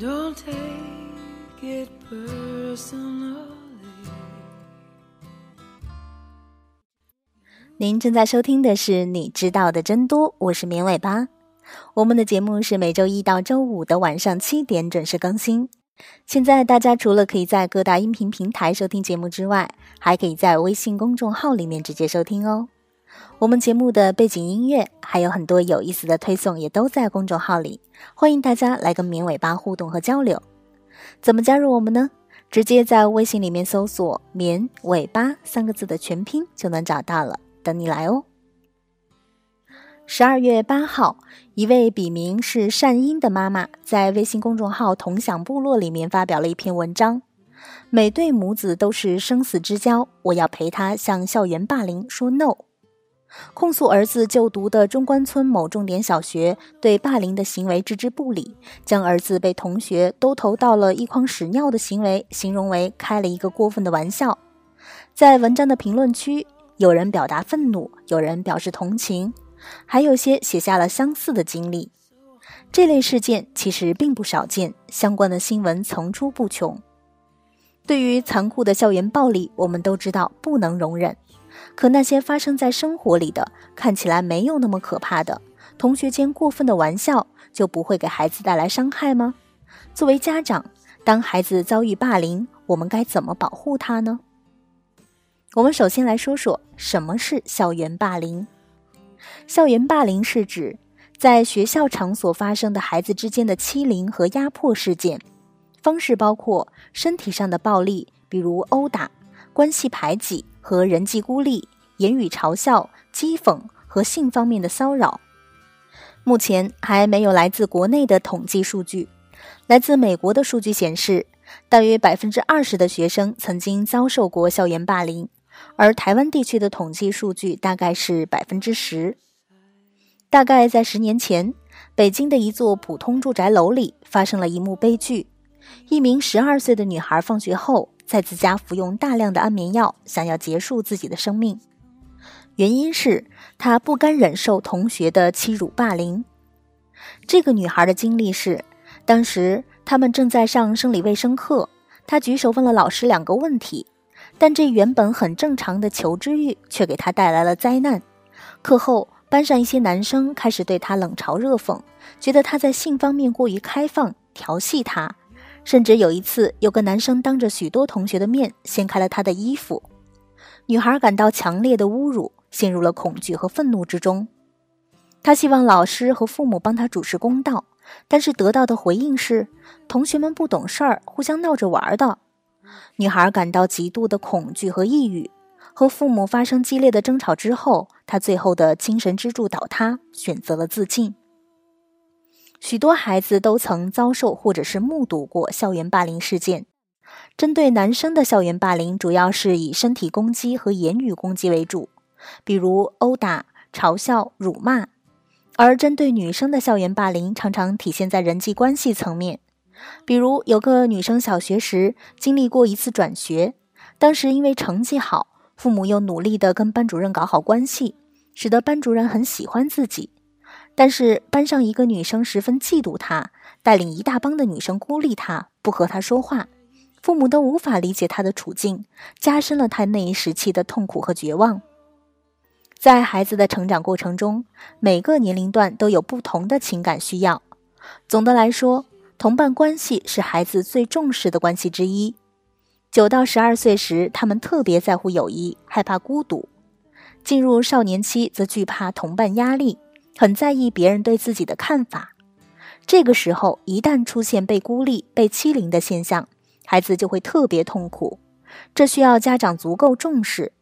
Don't take it personally. 您正在收听的是《你知道的真多》，我是绵尾巴。我们的节目是每周一到周五的晚上七点准时更新。现在大家除了可以在各大音频平台收听节目之外，还可以在微信公众号里面直接收听哦。我们节目的背景音乐还有很多有意思的推送，也都在公众号里，欢迎大家来跟绵尾巴互动和交流。怎么加入我们呢？直接在微信里面搜索“绵尾巴”三个字的全拼就能找到了，等你来哦。十二月八号，一位笔名是善英的妈妈在微信公众号“同享部落”里面发表了一篇文章：“每对母子都是生死之交，我要陪他向校园霸凌说 no。”控诉儿子就读的中关村某重点小学对霸凌的行为置之不理，将儿子被同学都投到了一筐屎尿的行为形容为开了一个过分的玩笑。在文章的评论区，有人表达愤怒，有人表示同情，还有些写下了相似的经历。这类事件其实并不少见，相关的新闻层出不穷。对于残酷的校园暴力，我们都知道不能容忍。可那些发生在生活里的，看起来没有那么可怕的同学间过分的玩笑，就不会给孩子带来伤害吗？作为家长，当孩子遭遇霸凌，我们该怎么保护他呢？我们首先来说说什么是校园霸凌。校园霸凌是指在学校场所发生的孩子之间的欺凌和压迫事件，方式包括身体上的暴力，比如殴打。关系排挤和人际孤立，言语嘲笑、讥讽和性方面的骚扰，目前还没有来自国内的统计数据。来自美国的数据显示，大约百分之二十的学生曾经遭受过校园霸凌，而台湾地区的统计数据大概是百分之十。大概在十年前，北京的一座普通住宅楼里发生了一幕悲剧：一名十二岁的女孩放学后。在自家服用大量的安眠药，想要结束自己的生命，原因是她不甘忍受同学的欺辱霸凌。这个女孩的经历是，当时他们正在上生理卫生课，她举手问了老师两个问题，但这原本很正常的求知欲却给她带来了灾难。课后，班上一些男生开始对她冷嘲热讽，觉得她在性方面过于开放，调戏她。甚至有一次，有个男生当着许多同学的面掀开了她的衣服，女孩感到强烈的侮辱，陷入了恐惧和愤怒之中。她希望老师和父母帮她主持公道，但是得到的回应是同学们不懂事儿，互相闹着玩的。女孩感到极度的恐惧和抑郁，和父母发生激烈的争吵之后，她最后的精神支柱倒塌，选择了自尽。许多孩子都曾遭受或者是目睹过校园霸凌事件。针对男生的校园霸凌，主要是以身体攻击和言语攻击为主，比如殴打、嘲笑、辱骂；而针对女生的校园霸凌，常常体现在人际关系层面。比如有个女生小学时经历过一次转学，当时因为成绩好，父母又努力地跟班主任搞好关系，使得班主任很喜欢自己。但是班上一个女生十分嫉妒他，带领一大帮的女生孤立他，不和他说话，父母都无法理解他的处境，加深了他那一时期的痛苦和绝望。在孩子的成长过程中，每个年龄段都有不同的情感需要。总的来说，同伴关系是孩子最重视的关系之一。九到十二岁时，他们特别在乎友谊，害怕孤独；进入少年期，则惧怕同伴压力。很在意别人对自己的看法，这个时候一旦出现被孤立、被欺凌的现象，孩子就会特别痛苦，这需要家长足够重视。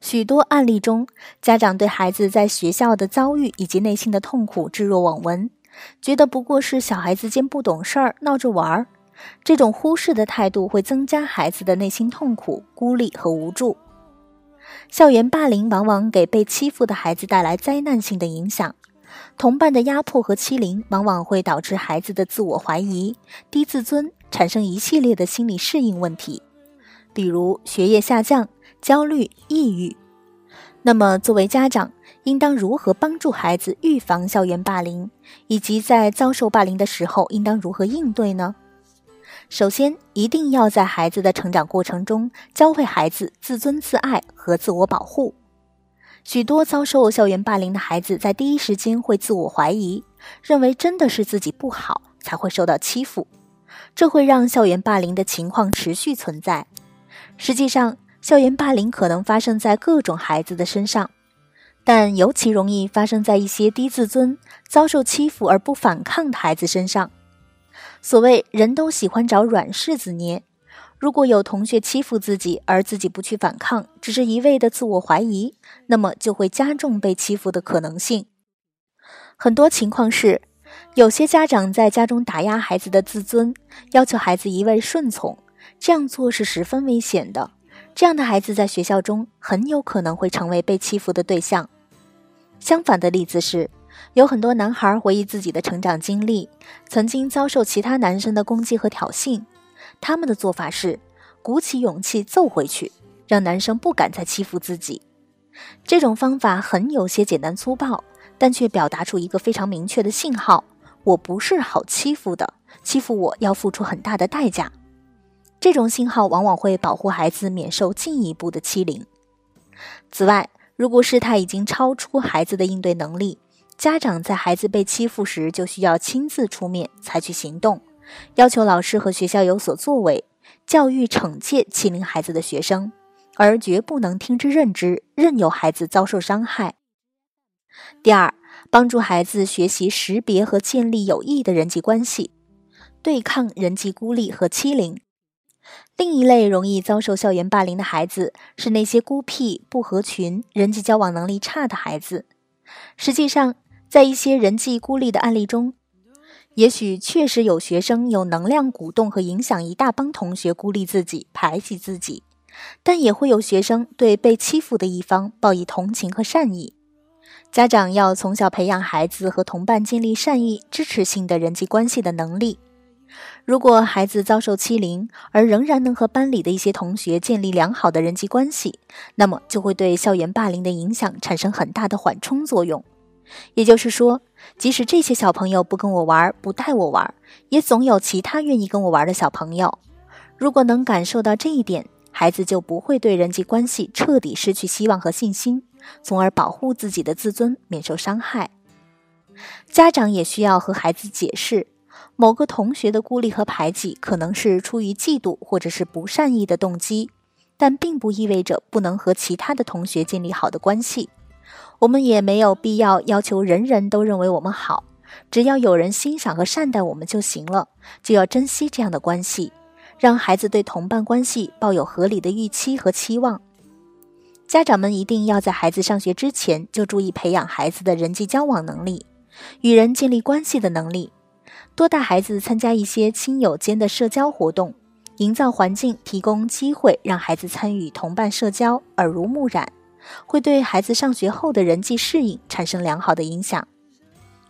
许多案例中，家长对孩子在学校的遭遇以及内心的痛苦置若罔闻，觉得不过是小孩子间不懂事儿、闹着玩儿，这种忽视的态度会增加孩子的内心痛苦、孤立和无助。校园霸凌往往给被欺负的孩子带来灾难性的影响，同伴的压迫和欺凌往往会导致孩子的自我怀疑、低自尊，产生一系列的心理适应问题，比如学业下降、焦虑、抑郁。那么，作为家长，应当如何帮助孩子预防校园霸凌，以及在遭受霸凌的时候应当如何应对呢？首先，一定要在孩子的成长过程中教会孩子自尊自爱和自我保护。许多遭受校园霸凌的孩子在第一时间会自我怀疑，认为真的是自己不好才会受到欺负，这会让校园霸凌的情况持续存在。实际上，校园霸凌可能发生在各种孩子的身上。但尤其容易发生在一些低自尊、遭受欺负而不反抗的孩子身上。所谓人都喜欢找软柿子捏，如果有同学欺负自己，而自己不去反抗，只是一味的自我怀疑，那么就会加重被欺负的可能性。很多情况是，有些家长在家中打压孩子的自尊，要求孩子一味顺从，这样做是十分危险的。这样的孩子在学校中很有可能会成为被欺负的对象。相反的例子是，有很多男孩回忆自己的成长经历，曾经遭受其他男生的攻击和挑衅，他们的做法是鼓起勇气揍回去，让男生不敢再欺负自己。这种方法很有些简单粗暴，但却表达出一个非常明确的信号：我不是好欺负的，欺负我要付出很大的代价。这种信号往往会保护孩子免受进一步的欺凌。此外，如果事态已经超出孩子的应对能力，家长在孩子被欺负时就需要亲自出面采取行动，要求老师和学校有所作为，教育惩戒欺凌孩子的学生，而绝不能听之任之，任由孩子遭受伤害。第二，帮助孩子学习识别和建立有益的人际关系，对抗人际孤立和欺凌。另一类容易遭受校园霸凌的孩子是那些孤僻、不合群、人际交往能力差的孩子。实际上，在一些人际孤立的案例中，也许确实有学生有能量鼓动和影响一大帮同学孤立自己、排挤自己，但也会有学生对被欺负的一方报以同情和善意。家长要从小培养孩子和同伴建立善意、支持性的人际关系的能力。如果孩子遭受欺凌，而仍然能和班里的一些同学建立良好的人际关系，那么就会对校园霸凌的影响产生很大的缓冲作用。也就是说，即使这些小朋友不跟我玩，不带我玩，也总有其他愿意跟我玩的小朋友。如果能感受到这一点，孩子就不会对人际关系彻底失去希望和信心，从而保护自己的自尊免受伤害。家长也需要和孩子解释。某个同学的孤立和排挤，可能是出于嫉妒或者是不善意的动机，但并不意味着不能和其他的同学建立好的关系。我们也没有必要要求人人都认为我们好，只要有人欣赏和善待我们就行了。就要珍惜这样的关系，让孩子对同伴关系抱有合理的预期和期望。家长们一定要在孩子上学之前就注意培养孩子的人际交往能力，与人建立关系的能力。多带孩子参加一些亲友间的社交活动，营造环境，提供机会让孩子参与同伴社交，耳濡目染，会对孩子上学后的人际适应产生良好的影响。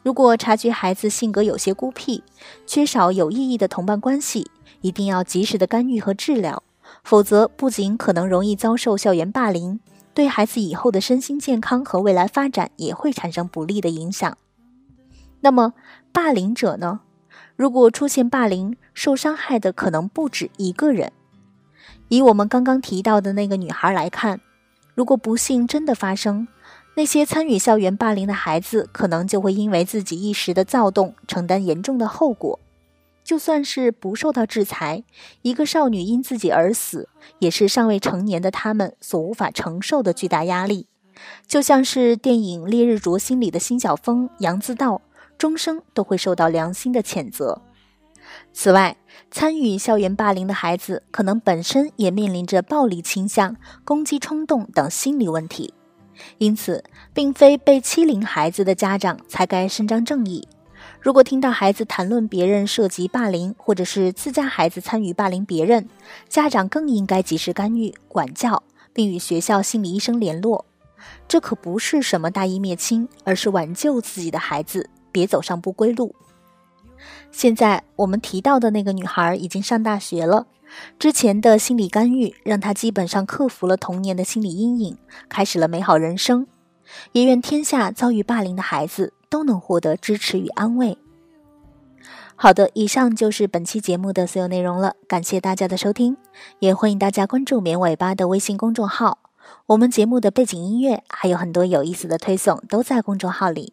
如果察觉孩子性格有些孤僻，缺少有意义的同伴关系，一定要及时的干预和治疗，否则不仅可能容易遭受校园霸凌，对孩子以后的身心健康和未来发展也会产生不利的影响。那么，霸凌者呢？如果出现霸凌，受伤害的可能不止一个人。以我们刚刚提到的那个女孩来看，如果不幸真的发生，那些参与校园霸凌的孩子，可能就会因为自己一时的躁动，承担严重的后果。就算是不受到制裁，一个少女因自己而死，也是尚未成年的他们所无法承受的巨大压力。就像是电影《烈日灼心》里的辛晓峰、杨自道。终生都会受到良心的谴责。此外，参与校园霸凌的孩子可能本身也面临着暴力倾向、攻击冲动等心理问题，因此，并非被欺凌孩子的家长才该伸张正义。如果听到孩子谈论别人涉及霸凌，或者是自家孩子参与霸凌别人，家长更应该及时干预、管教，并与学校心理医生联络。这可不是什么大义灭亲，而是挽救自己的孩子。别走上不归路。现在我们提到的那个女孩已经上大学了，之前的心理干预让她基本上克服了童年的心理阴影，开始了美好人生。也愿天下遭遇霸凌的孩子都能获得支持与安慰。好的，以上就是本期节目的所有内容了，感谢大家的收听，也欢迎大家关注“棉尾巴”的微信公众号。我们节目的背景音乐还有很多有意思的推送都在公众号里，